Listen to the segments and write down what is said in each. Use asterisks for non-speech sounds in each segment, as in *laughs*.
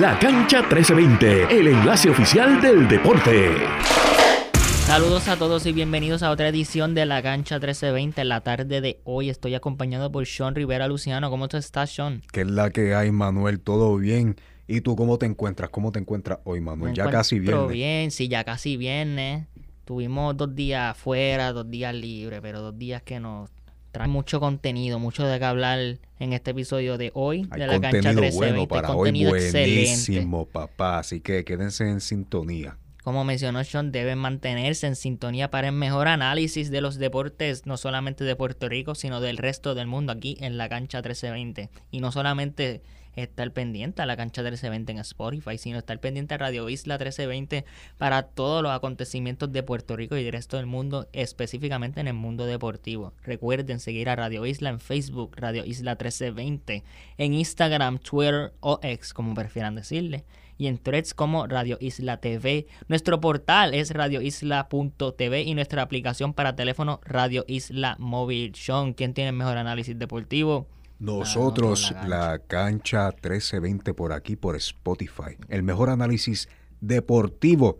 La Cancha 1320, el enlace oficial del deporte. Saludos a todos y bienvenidos a otra edición de La Cancha 1320. En la tarde de hoy estoy acompañado por Sean Rivera Luciano. ¿Cómo tú estás, Sean? ¿Qué es la que hay, Manuel? ¿Todo bien? ¿Y tú cómo te encuentras? ¿Cómo te encuentras hoy, Manuel? ya casi viernes. bien, sí, ya casi viernes. Tuvimos dos días fuera, dos días libres, pero dos días que nos traen mucho contenido, mucho de qué hablar en este episodio de hoy de la cancha 1320. Bueno para contenido hoy buenísimo, papá. Así que quédense en sintonía. Como mencionó Sean, deben mantenerse en sintonía para el mejor análisis de los deportes, no solamente de Puerto Rico, sino del resto del mundo aquí en la cancha 1320. Y no solamente estar pendiente a la cancha 1320 en Spotify, sino estar pendiente a Radio Isla 1320 para todos los acontecimientos de Puerto Rico y del resto del mundo, específicamente en el mundo deportivo. Recuerden seguir a Radio Isla en Facebook, Radio Isla 1320, en Instagram, Twitter o X, como prefieran decirle y en threads como Radio Isla TV. Nuestro portal es radioisla.tv y nuestra aplicación para teléfono Radio Isla Móvil. Sean, ¿quién tiene el mejor análisis deportivo? Nosotros, la, cancha. 1320 por aquí, por Spotify. El mejor análisis deportivo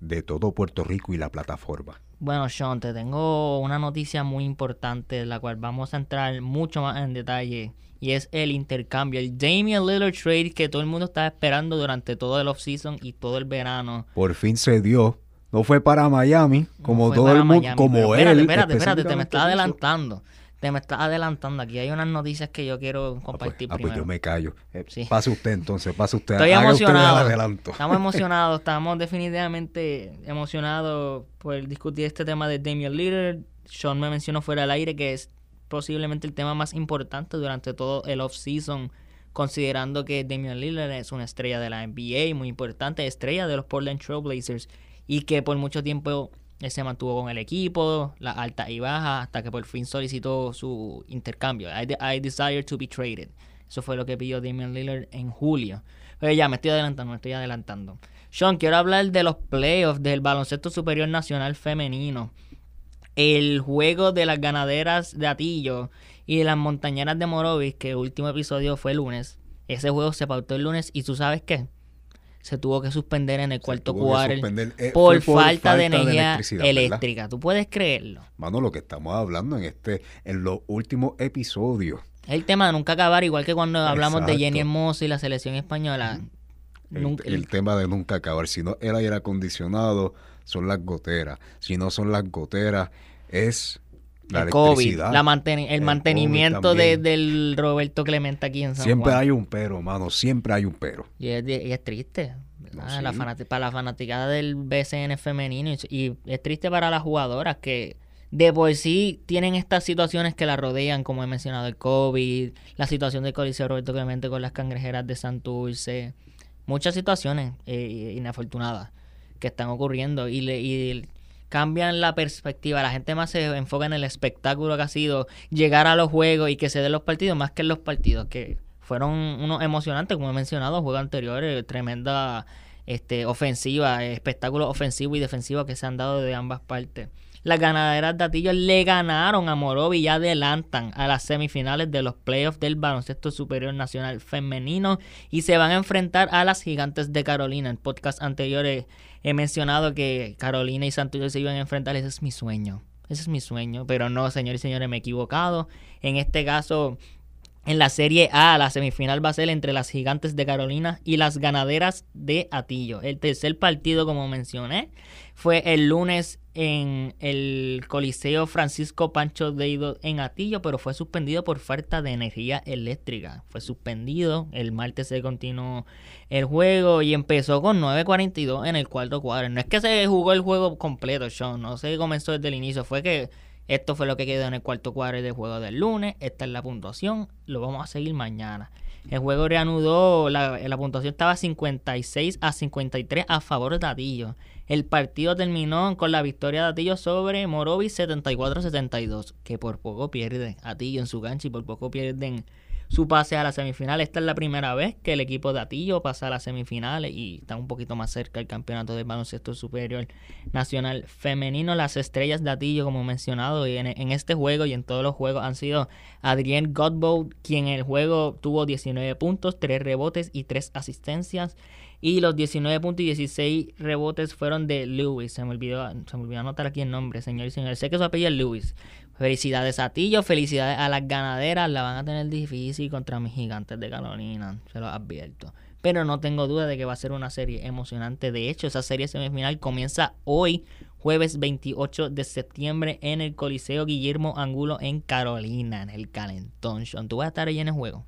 de todo Puerto Rico y la plataforma. Bueno, Sean, te tengo una noticia muy importante, de la cual vamos a entrar mucho más en detalle, y es el intercambio, el Damian Lillard trade que todo el mundo estaba esperando durante todo el offseason y todo el verano. Por fin se dio. No fue para Miami, como todo el mundo, como él. Espérate, espérate, espérate, te me estás adelantando te me estás adelantando. Aquí hay unas noticias que yo quiero ah, pues, compartir ah, pues, primero. yo me callo. Eh, pase usted entonces, pase usted. Estoy emocionado. Estamos *laughs* emocionados, estamos definitivamente emocionados por discutir este tema de Damian Lillard. Sean me mencionó fuera del aire que es posiblemente el tema más importante durante todo el off-season, considerando que Damian Lillard es una estrella de la NBA, muy importante, estrella de los Portland Trail Blazers, y que por mucho tiempo él se mantuvo con el equipo, la alta y baja, hasta que por fin solicitó su intercambio. I, desire to be traded. Eso fue lo que pidió Damian Lillard en julio. Pero ya, me estoy adelantando, me estoy adelantando. Sean, quiero hablar de los playoffs del baloncesto superior nacional femenino. El juego de las ganaderas de Atillo y de las montañeras de Morovis, que el último episodio fue el lunes. Ese juego se pautó el lunes y tú sabes qué? Se tuvo que suspender en el cuarto cuarto eh, por, falta, de energía eléctrica. ¿Tú puedes creerlo? Mano, lo que estamos hablando en este en los últimos episodios. El tema de nunca acabar, igual que cuando hablamos de Jenny Hermoso y la selección española. El, tema de nunca acabar. Si no el aire acondicionado, son las goteras. Si no son las goteras, es la el COVID, el, mantenimiento de, del Roberto Clemente aquí en San Siempre hay un pero, mano, siempre hay un pero. Y es, triste. para la fanaticada del BCN femenino y, es triste para las jugadoras que de por sí tienen estas situaciones que la rodean, como he mencionado, el COVID, la situación del Coliseo Roberto Clemente con las cangrejeras de Santurce, muchas situaciones eh, inafortunadas que están ocurriendo. Y, le, y cambian la perspectiva. La gente más se enfoca en el espectáculo que ha sido llegar a los juegos y que se den los partidos más que en los partidos, que fueron unos emocionantes, como he mencionado, juegos anteriores, tremenda este, ofensiva, espectáculo ofensivo y defensivo que se han dado de ambas partes. Las ganaderas de Atillo le ganaron a Morovi y adelantan a las semifinales de los playoffs del baloncesto superior nacional femenino y se van a enfrentar a las gigantes de Carolina. En podcast anteriores he mencionado que Carolina y Santos se iban a enfrentar. Ese es mi sueño. Ese es mi sueño. Pero no, señores y señores, me he equivocado. En este caso, en la Serie A, la semifinal va a ser entre las Gigantes de Carolina y las Ganaderas de Atillo. El tercer partido, como mencioné, fue el lunes en el Coliseo Francisco Pancho Deido en Atillo, pero fue suspendido por falta de energía eléctrica. Fue suspendido, el martes se continuó el juego y empezó con 9.42 en el cuarto cuadro. No es que se jugó el juego completo, Sean, no se comenzó desde el inicio, fue que esto fue lo que quedó en el cuarto cuadro del juego del lunes. Esta es la puntuación. Lo vamos a seguir mañana. El juego reanudó. La, la puntuación estaba 56 a 53 a favor de Atillo. El partido terminó con la victoria de Atillo sobre Morovis 74-72. Que por poco pierde Atillo en su gancho y por poco pierden su pase a la semifinal. Esta es la primera vez que el equipo de Atillo pasa a las semifinales y está un poquito más cerca del campeonato del baloncesto superior nacional femenino. Las estrellas de Atillo, como mencionado, y en, en este juego y en todos los juegos han sido Adrien Godbout, quien en el juego tuvo 19 puntos, 3 rebotes y 3 asistencias. Y los 19 puntos y 16 rebotes fueron de Lewis. Se me olvidó, se me olvidó anotar aquí el nombre, señor y señores. Sé que su apellido es Lewis. Felicidades a Tillo, felicidades a las ganaderas. La van a tener difícil contra mis gigantes de Carolina, se lo advierto. Pero no tengo duda de que va a ser una serie emocionante. De hecho, esa serie semifinal comienza hoy, jueves 28 de septiembre, en el Coliseo Guillermo Angulo en Carolina, en el Calentón. ¿Tú vas a estar ahí en el juego?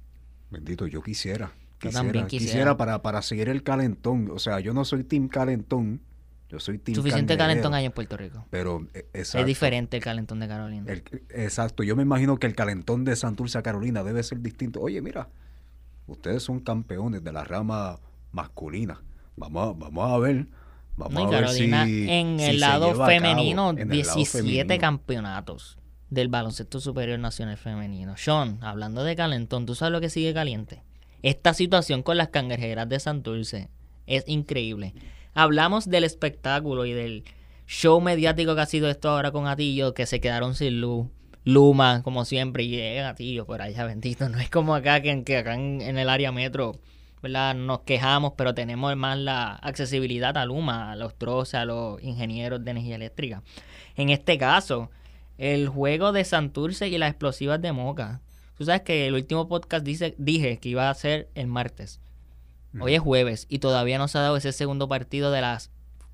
Bendito, yo quisiera. Quisiera, quisiera. para, para seguir el calentón. O sea, yo no soy Team Calentón. Yo soy Team Suficiente calentón hay en Puerto Rico. Pero eh, es diferente el calentón de Carolina. exacto. Yo me imagino que el calentón de Santurce Carolina debe ser distinto. Oye, mira, ustedes son campeones de la rama masculina. Vamos a, vamos a ver. Vamos a ver si, en el lado femenino, 17 campeonatos del baloncesto superior nacional femenino. Sean, hablando de calentón, ¿tú sabes lo que sigue caliente? Esta situación con las cangrejeras de Santurce es increíble. Hablamos del espectáculo y del show mediático que ha sido esto ahora con Atillo, que se quedaron sin luz. Luma, como siempre, y eh, Atillo por allá, bendito. No es como acá que, que acá en, el área metro nos quejamos, pero tenemos más la accesibilidad a Luma, a los troces, a los ingenieros de energía eléctrica. En este caso, el juego de Santurce y las explosivas de Moca Tú sabes que el último podcast dice, dije que iba a ser el martes. Hoy es jueves y todavía no se ha dado ese segundo partido de las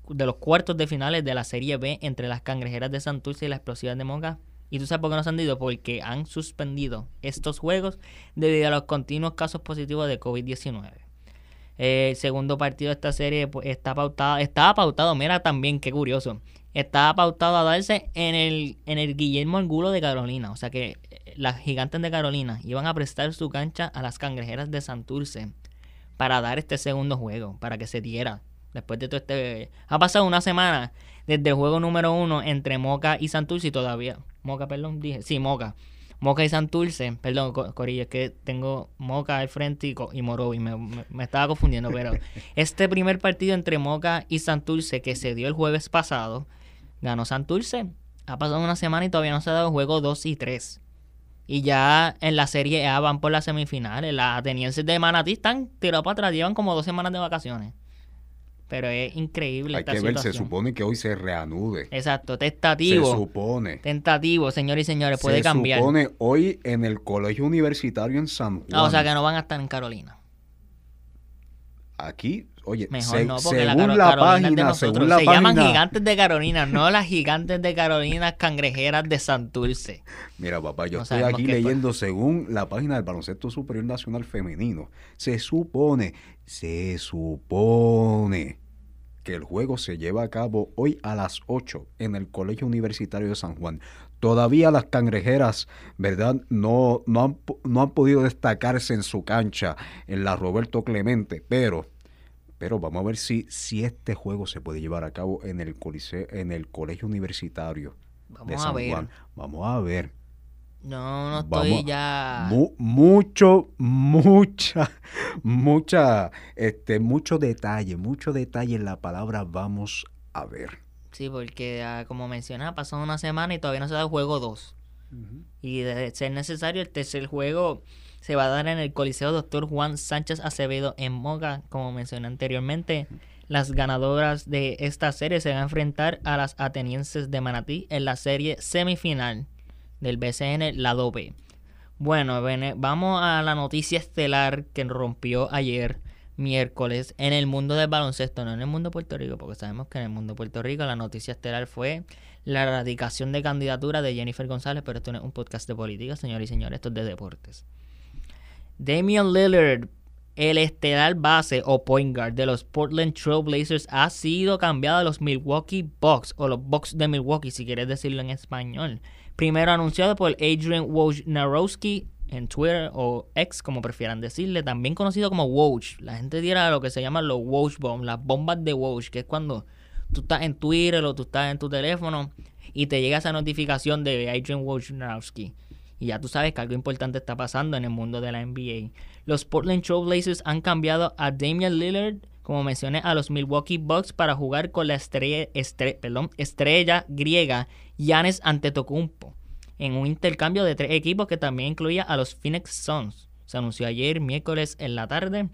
de los cuartos de finales de la Serie B entre las cangrejeras de Santurce y las explosivas de Moca. ¿Y tú sabes por qué no se han ido? Porque han suspendido estos juegos debido a los continuos casos positivos de COVID-19. El segundo partido de esta serie pues, está pautado, estaba pautado, mira también, qué curioso, estaba pautado a darse en el, en el Guillermo Angulo de Carolina. O sea que las gigantes de Carolina iban a prestar su cancha a las cangrejeras de Santurce para dar este segundo juego, para que se diera. Después de todo este... Ha pasado una semana desde el juego número uno entre Moca y Santurce y todavía... Moca, perdón, dije. Sí, Moca. Moca y Santurce, perdón, Corillo, es que tengo Moca al frente y, y Morovi, me, me, estaba confundiendo, pero *laughs* este primer partido entre Moca y Santurce que se dio el jueves pasado, ganó Santurce. Ha pasado una semana y todavía no se ha dado juego 2 y 3. Y ya en la Serie A van por las semifinales. Las atenienses de Manatí están tirados para atrás. Llevan como dos semanas de vacaciones. Pero es increíble. Hay que ver, se supone que hoy se reanude. Exacto, tentativo. Se supone. Tentativo, señores y señores, puede cambiar. Se supone hoy en el colegio universitario en San Juan. Ah, o sea que no van a estar en Carolina. Aquí Oye, según la, página, según la se llaman gigantes de Carolina, no las gigantes de Carolina cangrejeras de Santurce. Mira, papá, yo estoy aquí leyendo según la página del Baloncesto Superior Nacional Femenino. Se supone, se supone que el juego se lleva a cabo hoy a las 8 en el Colegio Universitario de San Juan. Todavía las cangrejeras, ¿verdad? No, no, han, no han podido destacarse en su cancha en la Roberto Clemente, pero pero vamos a ver si, si este juego se puede llevar a cabo en el, en el colegio universitario de San Juan. Vamos a ver. No, no estoy ya. mucho, mucha, mucha, este, mucho detalle, mucho detalle en la palabra vamos a ver. Sí, porque ah, como mencioné, ha pasado una semana y todavía no se da el juego 2. Y de ser necesario, el tercer juego se va a dar en el Coliseo Doctor Juan Sánchez Acevedo en Moga, como mencioné anteriormente. Las ganadoras de esta serie se van a enfrentar a las atenienses de Manatí en la serie semifinal del BCN Lado B. Bueno, vamos a la noticia estelar que rompió ayer miércoles en el mundo del baloncesto, no en el mundo de Puerto Rico, porque sabemos que en el mundo de Puerto Rico la noticia estelar fue la erradicación de candidatura de Jennifer González, pero esto no es un podcast de política, señores y señores, esto es de deportes. Damian Lillard, el estelar base o point guard de los Portland Trail Blazers, ha sido cambiado a los Milwaukee Bucks o los Bucks de Milwaukee, si quieres decirlo en español. Primero anunciado por Adrian Wojnarowski en Twitter o X, como prefieran decirle, también conocido como Woj. La gente dirá lo que se llama los Woj Bombs, las bombas de Woj, que es cuando tú estás en Twitter o tú estás en tu teléfono y te llega esa notificación de Adrian Wojnarowski Y ya tú sabes que algo importante está pasando en el mundo de la NBA. Los Portland Trailblazers han cambiado a Damian Lillard, como mencioné, a los Milwaukee Bucks para jugar con la estrella, estrella griega Giannis Antetokounmpo en un intercambio de tres equipos que también incluía a los Phoenix Suns. Se anunció ayer, miércoles en la tarde.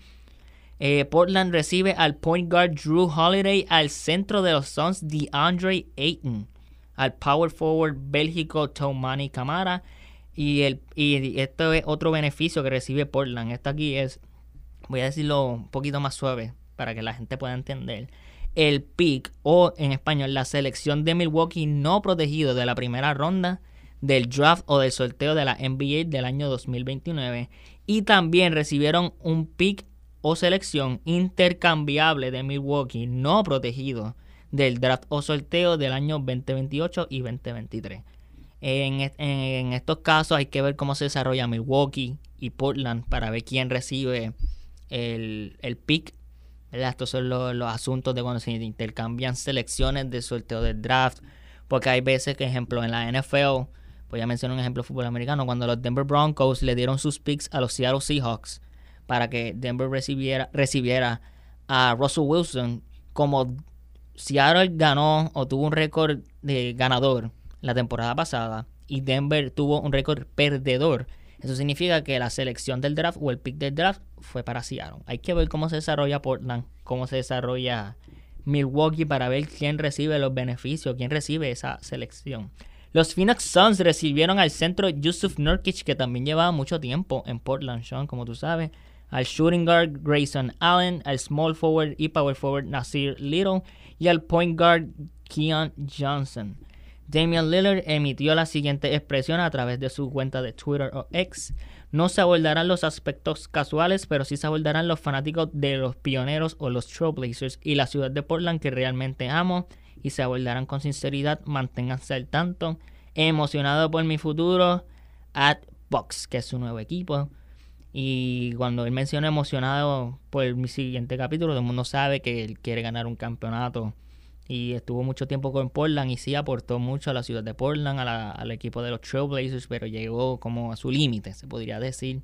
Eh, Portland recibe al point guard Drew Holiday, al centro de los Suns DeAndre Ayton, al power forward Bélgico Tomani Camara. Y, el, y es otro beneficio que recibe Portland. Esto aquí es, voy a decirlo un poquito más suave para que la gente pueda entender. El pick o en español la selección de Milwaukee no protegido de la primera ronda del draft o del sorteo de la NBA del año 2029 y también recibieron un pick o selección intercambiable de Milwaukee no protegido del draft o sorteo del año 2028 y 2023. En, estos casos hay que ver cómo se desarrolla Milwaukee y Portland para ver quién recibe el, el pick. Estos son los, los, asuntos de cuando se intercambian selecciones de sorteo del draft. Porque hay veces que, ejemplo, en la NFL Voy a mencionar un ejemplo de fútbol americano. Cuando los Denver Broncos le dieron sus picks a los Seattle Seahawks para que Denver recibiera, recibiera a Russell Wilson, como Seattle ganó o tuvo un récord de ganador la temporada pasada y Denver tuvo un récord perdedor, eso significa que la selección del draft o el pick del draft fue para Seattle. Hay que ver cómo se desarrolla Portland, cómo se desarrolla Milwaukee para ver quién recibe los beneficios, quién recibe esa selección. Los Phoenix Suns recibieron al centro Yusuf Nurkic, que también llevaba mucho tiempo en Portland, Sean, como tú sabes. Al shooting guard Grayson Allen, al small forward y power forward Nasir Little y al point guard Keon Johnson. Damian Lillard emitió la siguiente expresión a través de su cuenta de Twitter o X. No se abordarán los aspectos casuales, pero sí se abordarán los fanáticos de los pioneros o los Trailblazers y la ciudad de Portland que realmente amo y se abordarán con sinceridad. Manténganse al tanto. Emocionado por mi futuro. At Box, que es su nuevo equipo. Y cuando él menciona emocionado por mi siguiente capítulo, todo el mundo sabe que él quiere ganar un campeonato. Y estuvo mucho tiempo con Portland y sí aportó mucho a la ciudad de Portland, al equipo de los Trailblazers, pero llegó como a su límite, se podría decir.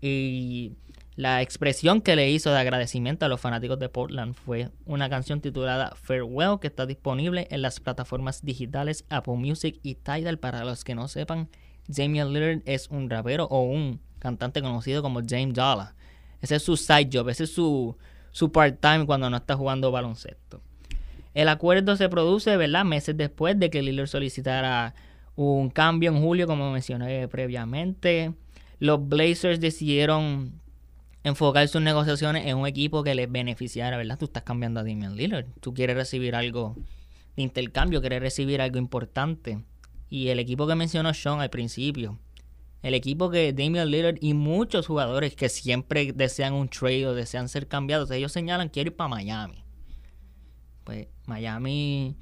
Y la expresión que le hizo de agradecimiento a los fanáticos de Portland fue una canción titulada Farewell que está disponible en las plataformas digitales Apple Music y Tidal. Para los que no sepan, Damian Lillard es un rapero o un cantante conocido como James Dollar. Ese es su side job, ese es su, su part-time cuando no está jugando baloncesto. El acuerdo se produce, ¿verdad? Meses después de que Lillard solicitara un cambio en julio, como mencioné previamente. Los Blazers decidieron enfocar sus negociaciones en un equipo que les beneficiara, ¿verdad? Tú estás cambiando a Damian Lillard. Tú quieres recibir algo de intercambio, quieres recibir algo importante. Y el equipo que mencionó Sean al principio, el equipo que Damian Lillard y muchos jugadores que siempre desean un trade o desean ser cambiados, ellos señalan quiero ir para Miami. Pues Miami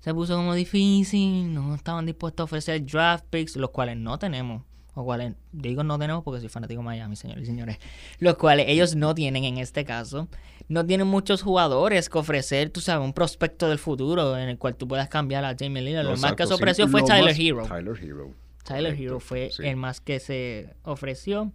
se puso como difícil, no estaban dispuestos a ofrecer draft picks, los cuales no tenemos los cuales digo no tenemos porque soy fanático de Miami, señores y señores, los cuales ellos no tienen en este caso. No tienen muchos jugadores que ofrecer, tú sabes, un prospecto del futuro en el cual tú puedas cambiar a Jamie Lillard. Lo más que se ofreció fue Tyler Hero. Tyler Hero. Tyler Hero fue el más que se ofreció.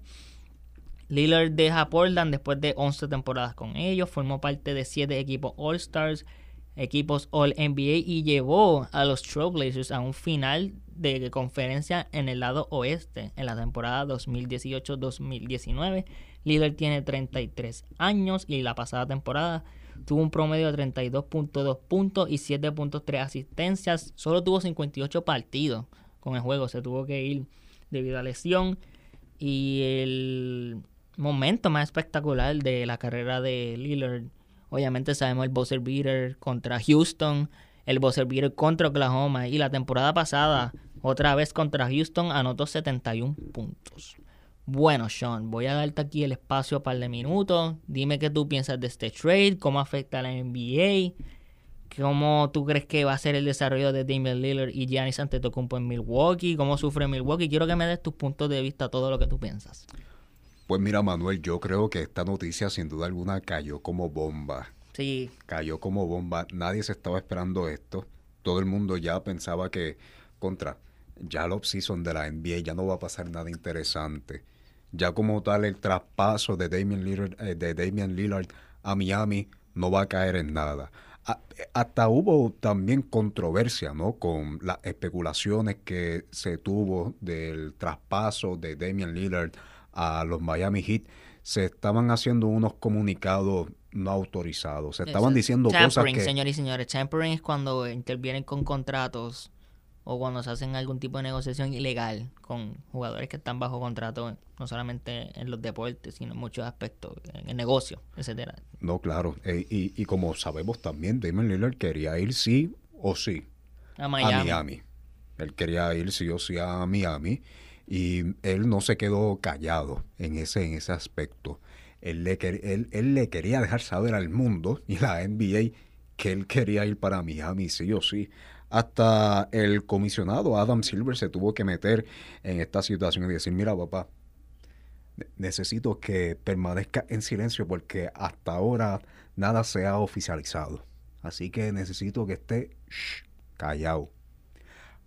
Lillard deja Portland después de 11 temporadas con ellos, formó parte de 7 equipos All-Stars, equipos All-NBA y llevó a los Trailblazers a un final de conferencia en el lado oeste en la temporada 2018-2019. Lillard tiene 33 años y la pasada temporada tuvo un promedio de 32.2 puntos y 7.3 asistencias. Solo tuvo 58 partidos con el juego, se tuvo que ir debido a lesión. Y el momento más espectacular de la carrera de Lillard, obviamente sabemos el buzzer beater contra Houston, el buzzer beater contra Oklahoma y la temporada pasada otra vez contra Houston anotó 71 puntos. Bueno, Sean, voy a darte aquí el espacio para par de minutos. Dime qué tú piensas de este trade, cómo afecta a la NBA, cómo tú crees que va a ser el desarrollo de Damian Lillard y Giannis Antetokounmpo en Milwaukee, cómo sufre Milwaukee. Quiero que me des tus puntos de vista, todo lo que tú piensas. Pues mira, Manuel, yo creo que esta noticia sin duda alguna cayó como bomba. Sí. Cayó como bomba. Nadie se estaba esperando esto. Todo el mundo ya pensaba que contra ya el off-season de la NBA ya no va a pasar nada interesante. Ya como tal el traspaso de Damian Lillard, eh, de Damian Lillard a Miami no va a caer en nada. hasta hubo también controversia, ¿no? Con las especulaciones que se tuvo del traspaso de Damian Lillard a los Miami Heat. Se estaban haciendo unos comunicados no autorizados. Se estaban diciendo cosas que... señores y señores. Tampering es cuando intervienen con contratos o cuando se hacen algún tipo de negociación ilegal con jugadores que están bajo contrato, no solamente en los deportes, sino en muchos aspectos, en el negocio, etcétera. No, claro. Eh, y, y, como sabemos también, Damon Lillard quería ir sí o sí a Miami. a Miami. Él quería ir sí o sí a Miami y él no se quedó callado en ese, en ese aspecto. Él le, él, él le quería dejar saber al mundo y la NBA que él quería ir para Miami sí o sí. Hasta el comisionado Adam Silver se tuvo que meter en esta situación y decir, mira papá, necesito que permanezca en silencio porque hasta ahora nada se ha oficializado. Así que necesito que esté callado.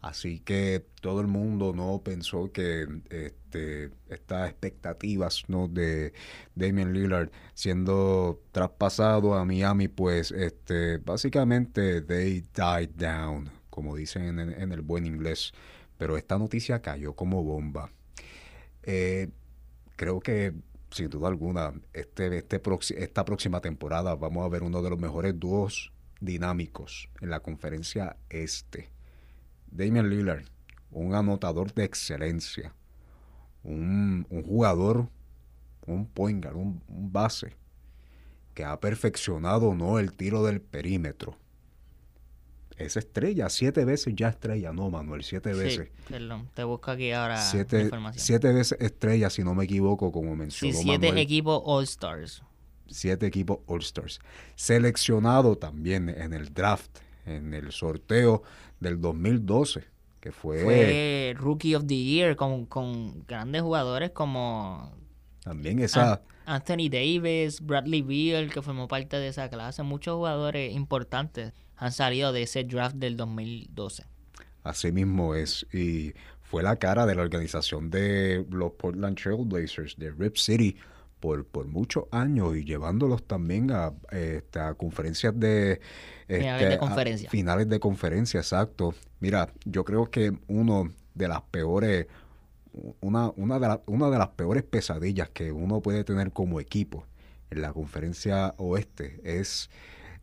Así que todo el mundo no pensó que este, estas expectativas ¿no? de Damian Lillard siendo traspasado a Miami, pues este, básicamente they died down, como dicen en, el buen inglés. Pero esta noticia cayó como bomba. Eh, creo que sin duda alguna este, este esta próxima temporada vamos a ver uno de los mejores dúos dinámicos en la conferencia este Damian Lillard, un anotador de excelencia, un, jugador, un point guard, un, base, que ha perfeccionado no el tiro del perímetro. Es estrella, siete veces ya estrella, no Manuel, siete veces. Perdón, te busco aquí ahora siete, información. Siete veces estrella, si no me equivoco, como mencionó sí, siete equipos All-Stars. Siete equipos All-Stars. Seleccionado también en el draft, en el sorteo del 2012, que fue... Fue Rookie of the Year con, con grandes jugadores como... También esa... Anthony Davis, Bradley Beal, que formó parte de esa clase. Muchos jugadores importantes han salido de ese draft del 2012. Así mismo es. Y fue la cara de la organización de los Portland Trail Blazers, de Rip City, por, por muchos años y llevándolos también a, este, a conferencias de finales de este, conferencia. Finales de conferencia, exacto. Mira, yo creo que uno de las peores, una, una, de una de las peores pesadillas que uno puede tener como equipo en la conferencia oeste es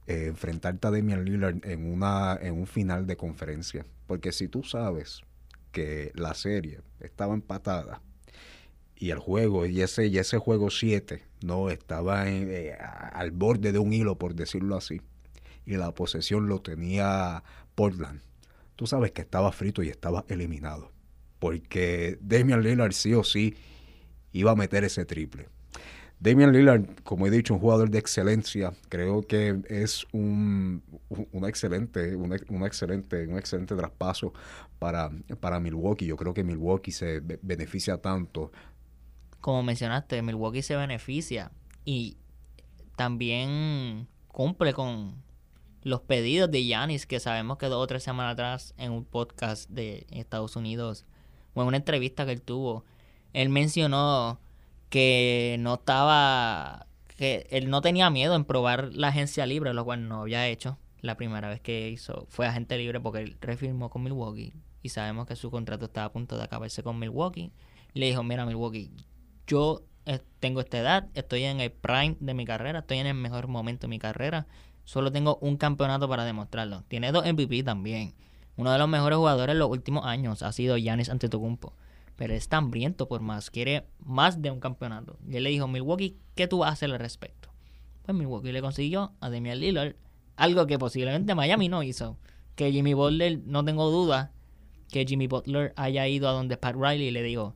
eh, enfrentarte a Damian Lillard en, una, en un final de conferencia. Porque si tú sabes que la serie estaba empatada y el juego, y ese, y ese juego 7, no estaba eh, al borde de un hilo, por decirlo así y la posesión lo tenía Portland, tú sabes que estaba frito y estaba eliminado. Porque Damian Lillard sí o sí iba a meter ese triple. Damian Lillard, como he dicho, un jugador de excelencia. Creo que es un, excelente, un, excelente, un excelente traspaso para, para Milwaukee. Yo creo que Milwaukee se beneficia tanto. Como mencionaste, Milwaukee se beneficia y también cumple con los pedidos de Yanis, que sabemos que dos o tres semanas atrás en un podcast de Estados Unidos, o en una entrevista que él tuvo, él mencionó que no estaba, que él no tenía miedo en probar la agencia libre, lo cual no había hecho. La primera vez que hizo fue agente libre porque él refirmó con Milwaukee y sabemos que su contrato estaba a punto de acabarse con Milwaukee. le dijo, mira Milwaukee, yo eh, tengo esta edad, estoy en el prime de mi carrera, estoy en el mejor momento de mi carrera Solo tengo un campeonato para demostrarlo. Tiene dos MVP también. Uno de los mejores jugadores en los últimos años ha sido Giannis Antetokounmpo. Pero es hambriento por más. Quiere más de un campeonato. Y él le dijo, Milwaukee, ¿qué tú vas a hacer al respecto? Pues Milwaukee le consiguió a Damian Lillard algo que posiblemente Miami no hizo. Que Jimmy Butler, no tengo duda que Jimmy Butler haya ido a donde Pat Riley y le dijo,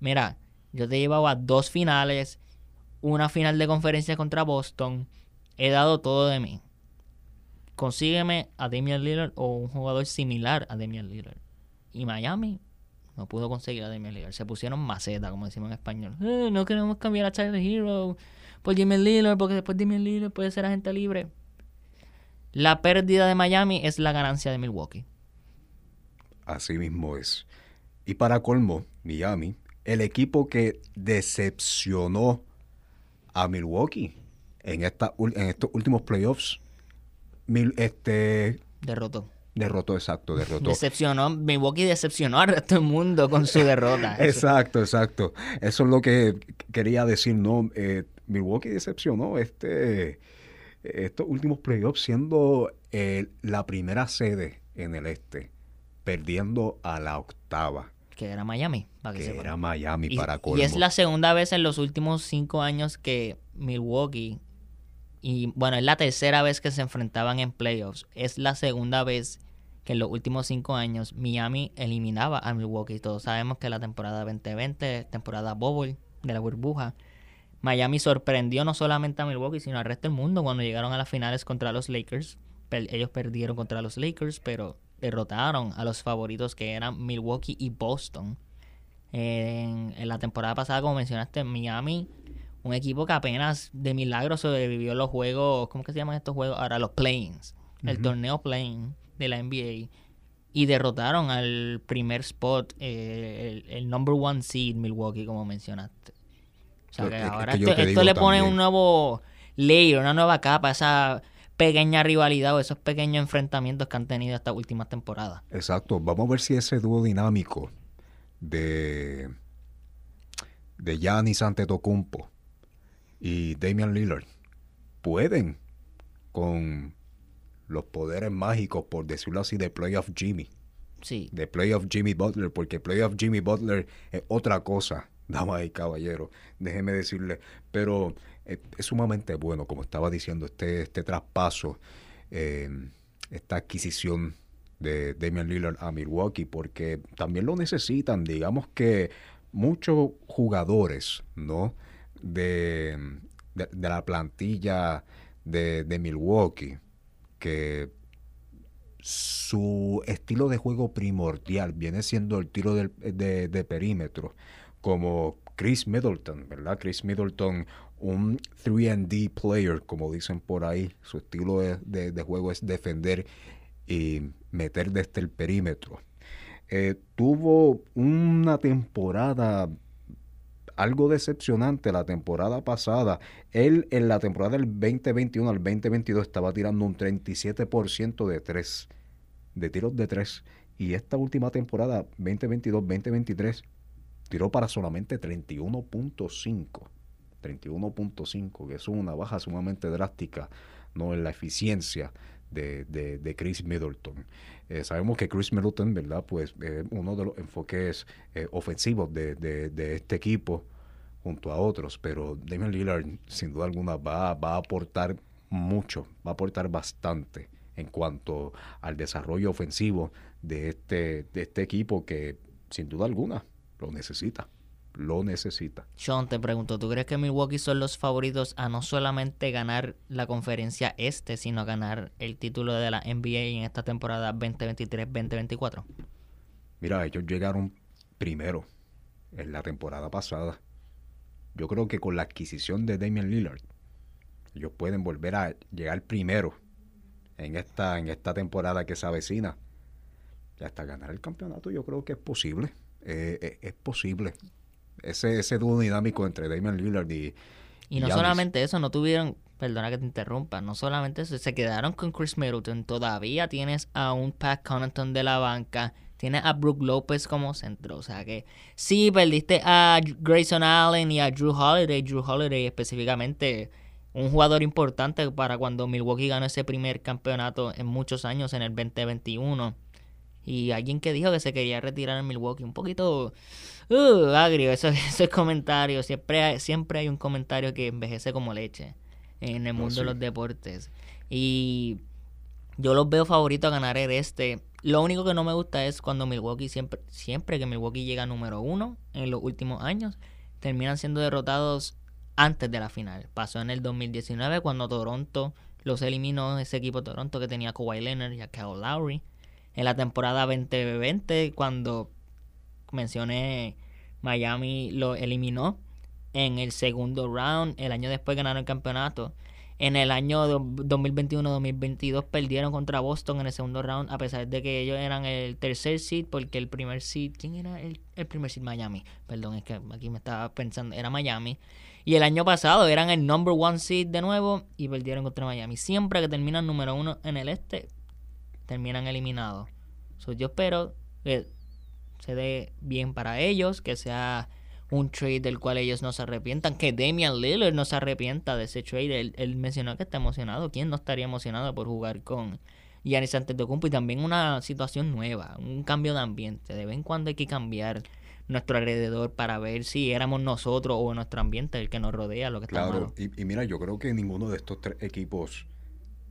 mira, yo te llevaba dos finales, una final de conferencia contra Boston, he dado todo de mí. Consígueme a Damian Lillard o un jugador similar a Damian Lillard. Y Miami no pudo conseguir a Damian Lillard. Se pusieron maceta, como decimos en español. Eh, no queremos cambiar a Tyler Hero por Damian Lillard, porque después Damian Lillard puede ser agente libre. La pérdida de Miami es la ganancia de Milwaukee. Así mismo es. y para colmo, Miami, el equipo que decepcionó a Milwaukee en, esta, en estos últimos playoffs. Mil, este, derrotó. Derrotó, exacto, derrotó. Decepcionó, Milwaukee decepcionó al resto del mundo con su derrota. *laughs* exacto, exacto. Eso es lo que quería decir, ¿no? Eh, Milwaukee decepcionó este, estos últimos playoffs siendo eh, la primera sede en el este, perdiendo a la octava. Que era Miami. Para que, era Miami para colmo. Y es la segunda vez en los últimos cinco años que Milwaukee, y bueno, es la tercera vez que se enfrentaban en playoffs. Es la segunda vez que en los últimos cinco años Miami eliminaba a Milwaukee. Todos sabemos que la temporada 2020, temporada Bubble de la burbuja, Miami sorprendió no solamente a Milwaukee, sino al resto del mundo cuando llegaron a las finales contra los Lakers. ellos perdieron contra los Lakers, pero derrotaron a los favoritos que eran Milwaukee y Boston. En, la temporada pasada, como mencionaste, Miami, un equipo que apenas de milagro sobrevivió los juegos, ¿cómo que se llaman estos juegos? Ahora los Plains, el torneo Plain de la NBA. Y derrotaron al primer spot, eh, el, number one seed Milwaukee, como mencionaste. O sea, que ahora esto, le pone un nuevo layer, una nueva capa, esa pequeña rivalidad o esos pequeños enfrentamientos que han tenido esta última temporada. Exacto, vamos a ver si ese dúo dinámico de de Giannis Antetokounmpo y Damian Lillard pueden con los poderes mágicos, por decirlo así, de Playoff Jimmy. Sí. De Playoff Jimmy Butler, porque Playoff Jimmy Butler es otra cosa, *laughs* damas y caballeros, déjeme decirle. Pero es, sumamente bueno, como estaba diciendo, este, este traspaso, eh, esta adquisición de Damian Lillard a Milwaukee, porque también lo necesitan. Digamos que muchos jugadores, ¿no? De, de, la plantilla de, de, Milwaukee, que su estilo de juego primordial viene siendo el tiro de, de, perímetro, como Chris Middleton, ¿verdad? Chris Middleton, un 3D player, como dicen por ahí, su estilo de, juego es defender y meter desde el perímetro. Eh, tuvo una temporada algo decepcionante la temporada pasada. Él en la temporada del 2021 al 2022 estaba tirando un 37% de tres, de tiros de tres. Y esta última temporada, 2022-2023, tiró para solamente 31.5. 31.5, que es una baja sumamente drástica no en la eficiencia de, de, Chris Middleton. Eh, sabemos que Chris Middleton, ¿verdad? Pues es uno de los enfoques eh, ofensivos de, de, este equipo junto a otros, pero Damian Lillard sin duda alguna va, va a aportar mucho, va a aportar bastante en cuanto al desarrollo ofensivo de este, de este equipo que sin duda alguna lo necesita lo necesita. Sean, te pregunto, ¿tú crees que Milwaukee son los favoritos a no solamente ganar la conferencia este, sino a ganar el título de la NBA en esta temporada 2023-2024? Mira, ellos llegaron primero en la temporada pasada. Yo creo que con la adquisición de Damian Lillard, ellos pueden volver a llegar primero en esta, en esta temporada que se avecina. Y hasta ganar el campeonato yo creo que es posible. Eh, eh, es posible ese, ese dúo dinámico entre Damian Lillard y. Y no solamente eso, no tuvieron, perdona que te interrumpa, no solamente eso, se quedaron con Chris Middleton. Todavía tienes a un Pat Connaughton de la banca, tienes a Brook López como centro. O sea que sí, perdiste a Grayson Allen y a Drew Holiday. Drew Holiday específicamente un jugador importante para cuando Milwaukee ganó ese primer campeonato en muchos años en el 2021. Y alguien que dijo que se quería retirar en Milwaukee. Un poquito uh, agrio esos, *laughs* esos comentarios. Siempre hay, siempre hay un comentario que envejece como leche en el mundo de los deportes. Y yo los veo favoritos a ganar el este. Lo único que no me gusta es cuando Milwaukee, siempre, siempre que Milwaukee llega número uno en los últimos años, terminan siendo derrotados antes de la final. Pasó en el 2019 cuando Toronto los eliminó, ese equipo Toronto que tenía a Kawhi Leonard y a Kyle Lowry en la temporada 2020 cuando mencioné Miami lo eliminó en el segundo round. El año después ganaron el campeonato. En el año 2021-2022 perdieron contra Boston en el segundo round, a pesar de que ellos eran el tercer seed, porque el primer seed, ¿quién era el, el primer seed? Miami. Perdón, es que aquí me estaba pensando, era Miami. Y el año pasado eran el number one seed de nuevo y perdieron contra Miami. Siempre que terminan número uno en el este, terminan eliminados. yo espero que se dé bien para ellos, que sea un trade del cual ellos no se arrepientan, que Damian Lillard no se arrepienta de ese trade. Él, mencionó que está emocionado. ¿Quién no estaría emocionado por jugar con Giannis Antetokounmpo? Y también una situación nueva, un cambio de ambiente. De vez en cuando hay que cambiar nuestro alrededor para ver si éramos nosotros o nuestro ambiente el que nos rodea, lo que está Claro, y, y, mira, yo creo que ninguno de estos tres equipos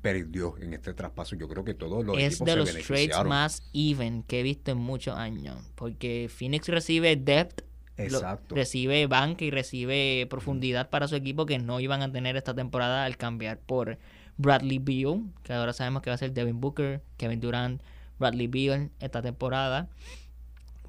perdió en este traspaso. Yo creo que todos los es de los trades más even que he visto en muchos años, porque Phoenix recibe depth recibe banca y recibe profundidad para su equipo que no iban a tener esta temporada al cambiar por Bradley Beal, que ahora sabemos que va a ser Devin Booker, Kevin Durant, Bradley Beal esta temporada.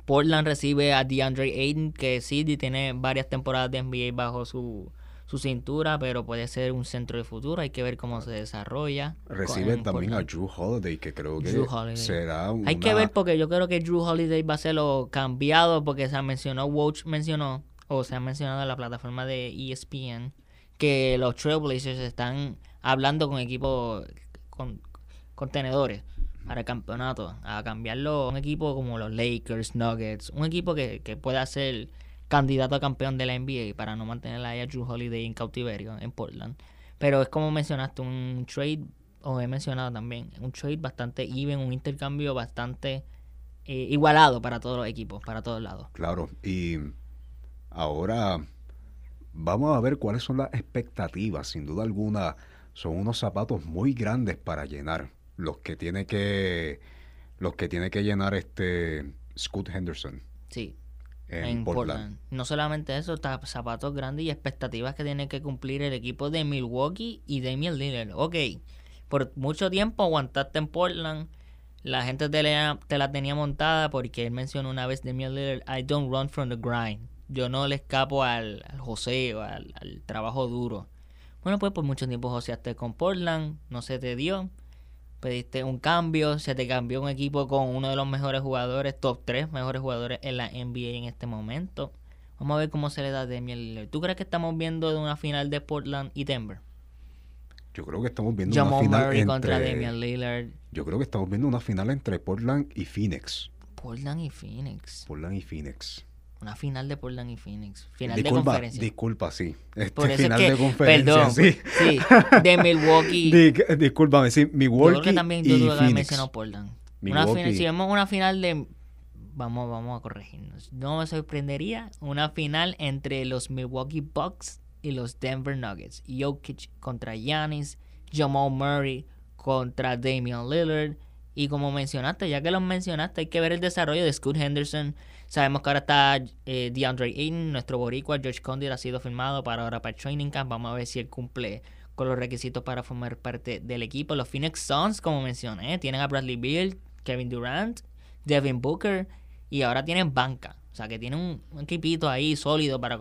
Portland recibe a DeAndre Ayton, que sí tiene varias temporadas de NBA bajo su, su cintura, pero puede ser un centro de futuro. Hay que ver cómo se desarrolla. Recibe también a Drew Holiday, que creo que será Hay que ver porque yo creo que Drew Holiday va a ser lo cambiado porque se mencionó, Watch mencionó, o se ha mencionado en la plataforma de ESPN, que los Trailblazers están hablando con equipos con contenedores para el campeonato, a cambiarlo a un equipo como los Lakers, Nuggets, un equipo que, que pueda ser candidato a campeón de la NBA para no mantener a Drew Holiday en cautiverio en Portland. Pero es como mencionaste, un trade, o he mencionado también, un trade bastante even, un intercambio bastante eh, igualado para todos los equipos, para todos lados. Claro, y ahora vamos a ver cuáles son las expectativas. Sin duda alguna, son unos zapatos muy grandes para llenar los que tiene que los que tiene que llenar este Scott Henderson. Sí, en, Portland. No solamente eso, zapatos grandes y expectativas que tiene que cumplir el equipo de Milwaukee y Damian Lillard. Ok, por mucho tiempo aguantaste en Portland. La gente te la, te la tenía montada porque él mencionó una vez Damian Lillard, I don't run from the grind. Yo no le escapo al, al joseo, al, al trabajo duro. Bueno, pues por mucho tiempo joseaste con Portland, no se te dio pediste un cambio, se te cambió un equipo con uno de los mejores jugadores, top 3 mejores jugadores en la NBA en este momento. Vamos a ver cómo se le da a Damian Lillard. ¿Tú crees que estamos viendo de una final de Portland y Denver? Yo creo que estamos viendo una final Murray entre... contra Damian Lillard. Yo creo que estamos viendo una final entre Portland y Phoenix. Portland y Phoenix. Portland y Phoenix. Una final de Portland y Phoenix. Final de conferencia. Disculpa, sí. Este, final de conferencia. Perdón. Sí. sí. De *laughs* Milwaukee. discúlpame, sí. Milwaukee. Yo creo que también yo que mencionado Portland. Una final, si vemos una final de. Vamos, vamos a corregirnos. No me sorprendería una final entre los Milwaukee Bucks y los Denver Nuggets. Jokic contra Giannis. Jamal Murray contra Damian Lillard. Y como mencionaste, ya que los mencionaste, hay que ver el desarrollo de Scoot Henderson Sabemos que ahora está eh, DeAndre Ayton, nuestro boricua, George Condit ha sido firmado para ahora para el Training Camp. Vamos a ver si él cumple con los requisitos para formar parte del equipo. Los Phoenix Suns, como mencioné, tienen a Bradley Beal, Kevin Durant, Devin Booker y ahora tienen banca. O sea que tienen un, equipito ahí sólido para,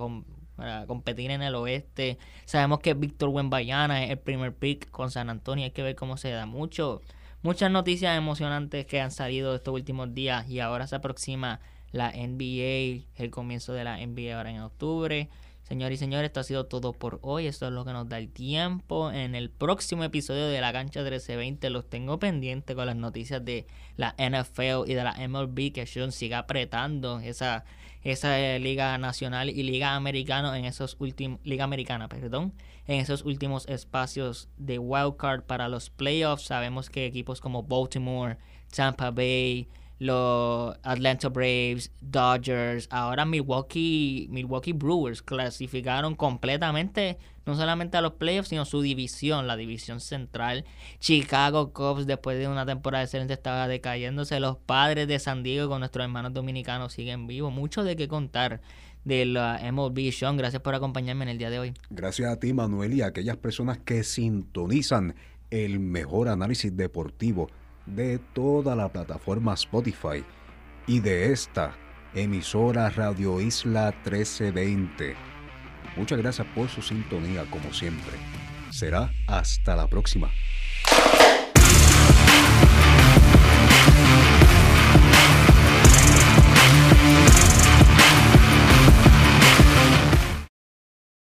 para competir en el oeste. Sabemos que Víctor Wembayana es el primer pick con San Antonio. Hay que ver cómo se da mucho. Muchas noticias emocionantes que han salido estos últimos días y ahora se aproxima la NBA, el comienzo de la NBA ahora en octubre. Señores y señores, esto ha sido todo por hoy. Esto es lo que nos da el tiempo. En el próximo episodio de la cancha 1320 los tengo pendientes con las noticias de la NFL y de la MLB que Sean siga apretando esa, esa liga nacional y liga americana en esos últimos liga americana, perdón, en esos últimos espacios de wildcard para los playoffs. Sabemos que equipos como Baltimore, Tampa Bay, los Atlanta Braves, Dodgers, ahora Milwaukee, Milwaukee Brewers clasificaron completamente no solamente a los playoffs, sino su división, la división central. Chicago Cubs, después de una temporada excelente, estaba decayéndose. Los padres de San Diego con nuestros hermanos dominicanos siguen vivos. Mucho de qué contar de la MLB. Sean, gracias por acompañarme en el día de hoy. Gracias a ti, Manuel, y a aquellas personas que sintonizan el mejor análisis deportivo de toda la plataforma Spotify y de esta emisora Radio Isla 1320. Muchas gracias por su sintonía como siempre. Será hasta la próxima.